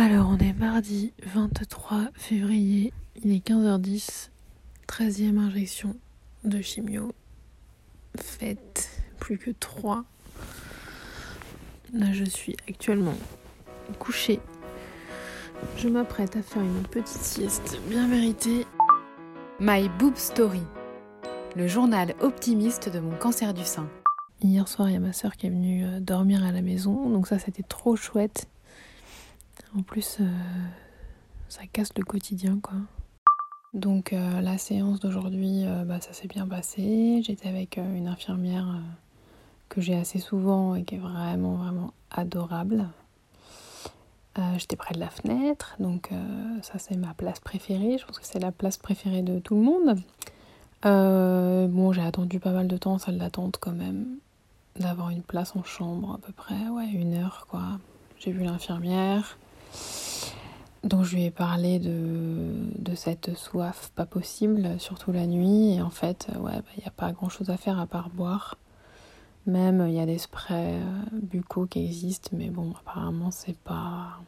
Alors, on est mardi 23 février, il est 15h10, 13e injection de chimio. Faite, plus que 3. Là, je suis actuellement couchée. Je m'apprête à faire une petite sieste bien méritée. My Boob Story, le journal optimiste de mon cancer du sein. Hier soir, il y a ma soeur qui est venue euh, dormir à la maison, donc ça c'était trop chouette. En plus, euh, ça casse le quotidien, quoi. Donc euh, la séance d'aujourd'hui, euh, bah, ça s'est bien passé. J'étais avec une infirmière que j'ai assez souvent et qui est vraiment, vraiment adorable. J'étais près de la fenêtre, donc ça c'est ma place préférée. Je pense que c'est la place préférée de tout le monde. bon, j'ai attendu pas mal de temps, salle d'attente quand même, d'avoir une place en chambre à peu près, ouais, une heure quoi. J'ai vu l'infirmière. Donc je lui ai parlé de, cette soif pas possible, surtout la nuit. Et en fait, ouais, il bah, n'y a pas grand chose à faire à part boire. Même il y a des sprays euh, buccaux qui existent, mais bon, apparemment, c'est pas.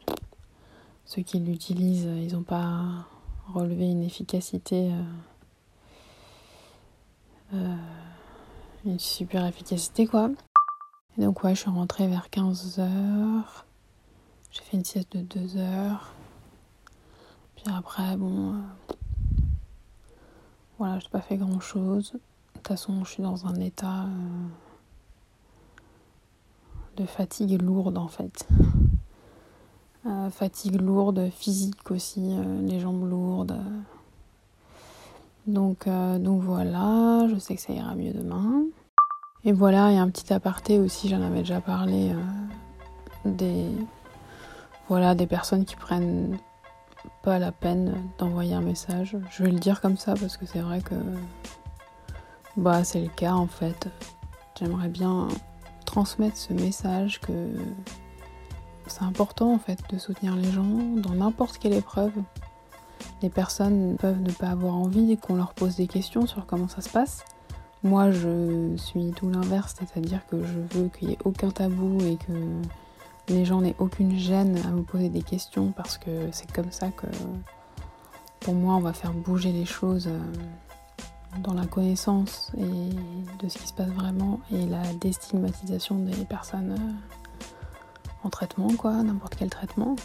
Ceux qui l'utilisent, ils n'ont pas relevé une efficacité. Euh, euh, une super efficacité, quoi. Et donc, ouais, je suis rentrée vers 15h. J'ai fait une sieste de 2 heures. Puis après, bon. Euh, voilà, j'ai pas fait grand chose. De toute façon, je suis dans un état euh, de fatigue lourde en fait. Euh, fatigue lourde, physique aussi, les jambes lourdes. Donc, donc voilà, je sais que ça ira mieux demain. Et voilà, il y a un petit aparté aussi, j'en avais déjà parlé, des, voilà, des personnes qui prennent pas la peine d'envoyer un message. Je vais le dire comme ça parce que c'est vrai que bah c'est le cas en fait. J'aimerais bien transmettre ce message que c'est important en fait de soutenir les gens dans n'importe quelle épreuve. Les personnes peuvent ne pas avoir envie qu'on leur pose des questions sur comment ça se passe. Moi, je suis tout l'inverse, c'est-à-dire que je veux qu'il n'y ait aucun tabou et que les gens n'aient aucune gêne à me poser des questions parce que c'est comme ça que pour moi on va faire bouger les choses euh, dans la connaissance et de ce qui se passe vraiment et la déstigmatisation des personnes euh, en traitement quoi, n'importe quel traitement.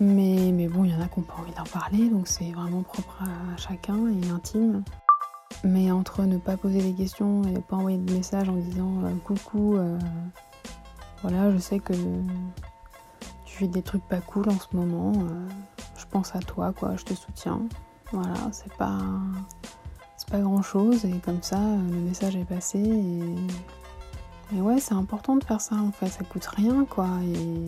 Mais, mais bon, il y en a qui n'ont pas envie d'en parler, donc c'est vraiment propre à chacun et intime. Mais entre ne pas poser des questions et ne pas envoyer de messages en disant euh, coucou, voilà, je sais que tu fais des trucs pas cool en ce moment. Euh, je pense à toi, quoi, je te soutiens. Voilà, c'est pas. C'est pas grand chose et comme ça, le message est passé et. ouais, c'est important de faire ça en fait, ça coûte rien quoi et.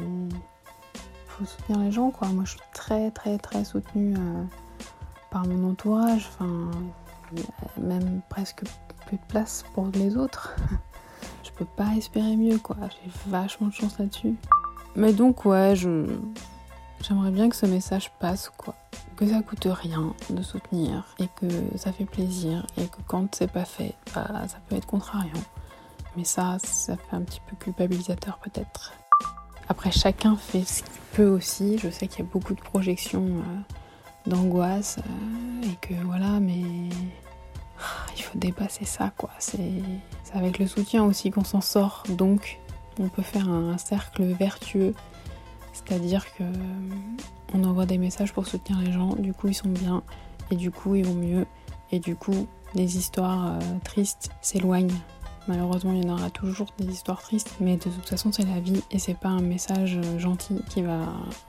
Faut soutenir les gens quoi. Moi je suis très très très soutenue euh, par mon entourage. Enfin, même presque plus de place pour les autres. peux pas espérer mieux, quoi. J'ai vachement de chance là-dessus. Mais donc, ouais, je. J'aimerais bien que ce message passe, quoi. Que ça coûte rien de soutenir et que ça fait plaisir et que quand c'est pas fait, bah, ça peut être contrariant. Mais ça, ça fait un petit peu culpabilisateur peut-être. Après, chacun fait ce qu'il peut aussi. Je sais qu'il y a beaucoup de projections euh, d'angoisse euh, et que voilà, mais il faut dépasser ça, quoi. C'est avec le soutien aussi qu'on s'en sort. Donc, on peut faire un cercle vertueux. C'est-à-dire que on envoie des messages pour soutenir les gens, du coup ils sont bien, et du coup ils vont mieux, et du coup les histoires euh, tristes s'éloignent. Malheureusement, il y en aura toujours des histoires tristes, mais de toute façon, c'est la vie et c'est pas un message gentil qui va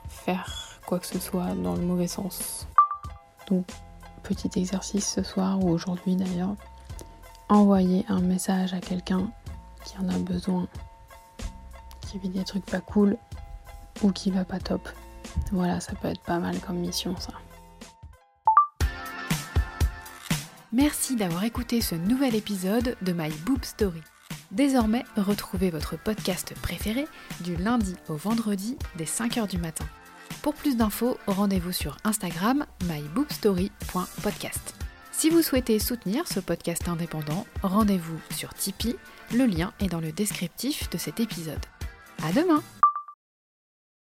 faire quoi que ce soit dans le mauvais sens. Donc, petit exercice ce soir ou aujourd'hui d'ailleurs, envoyer un message à quelqu'un qui en a besoin, qui vit des trucs pas cool ou qui va pas top. Voilà, ça peut être pas mal comme mission ça. Merci d'avoir écouté ce nouvel épisode de My Boob Story. Désormais, retrouvez votre podcast préféré du lundi au vendredi dès 5h du matin. Pour plus d'infos, rendez-vous sur Instagram myboobstory.podcast. Si vous souhaitez soutenir ce podcast indépendant, rendez-vous sur Tipeee, le lien est dans le descriptif de cet épisode. À demain!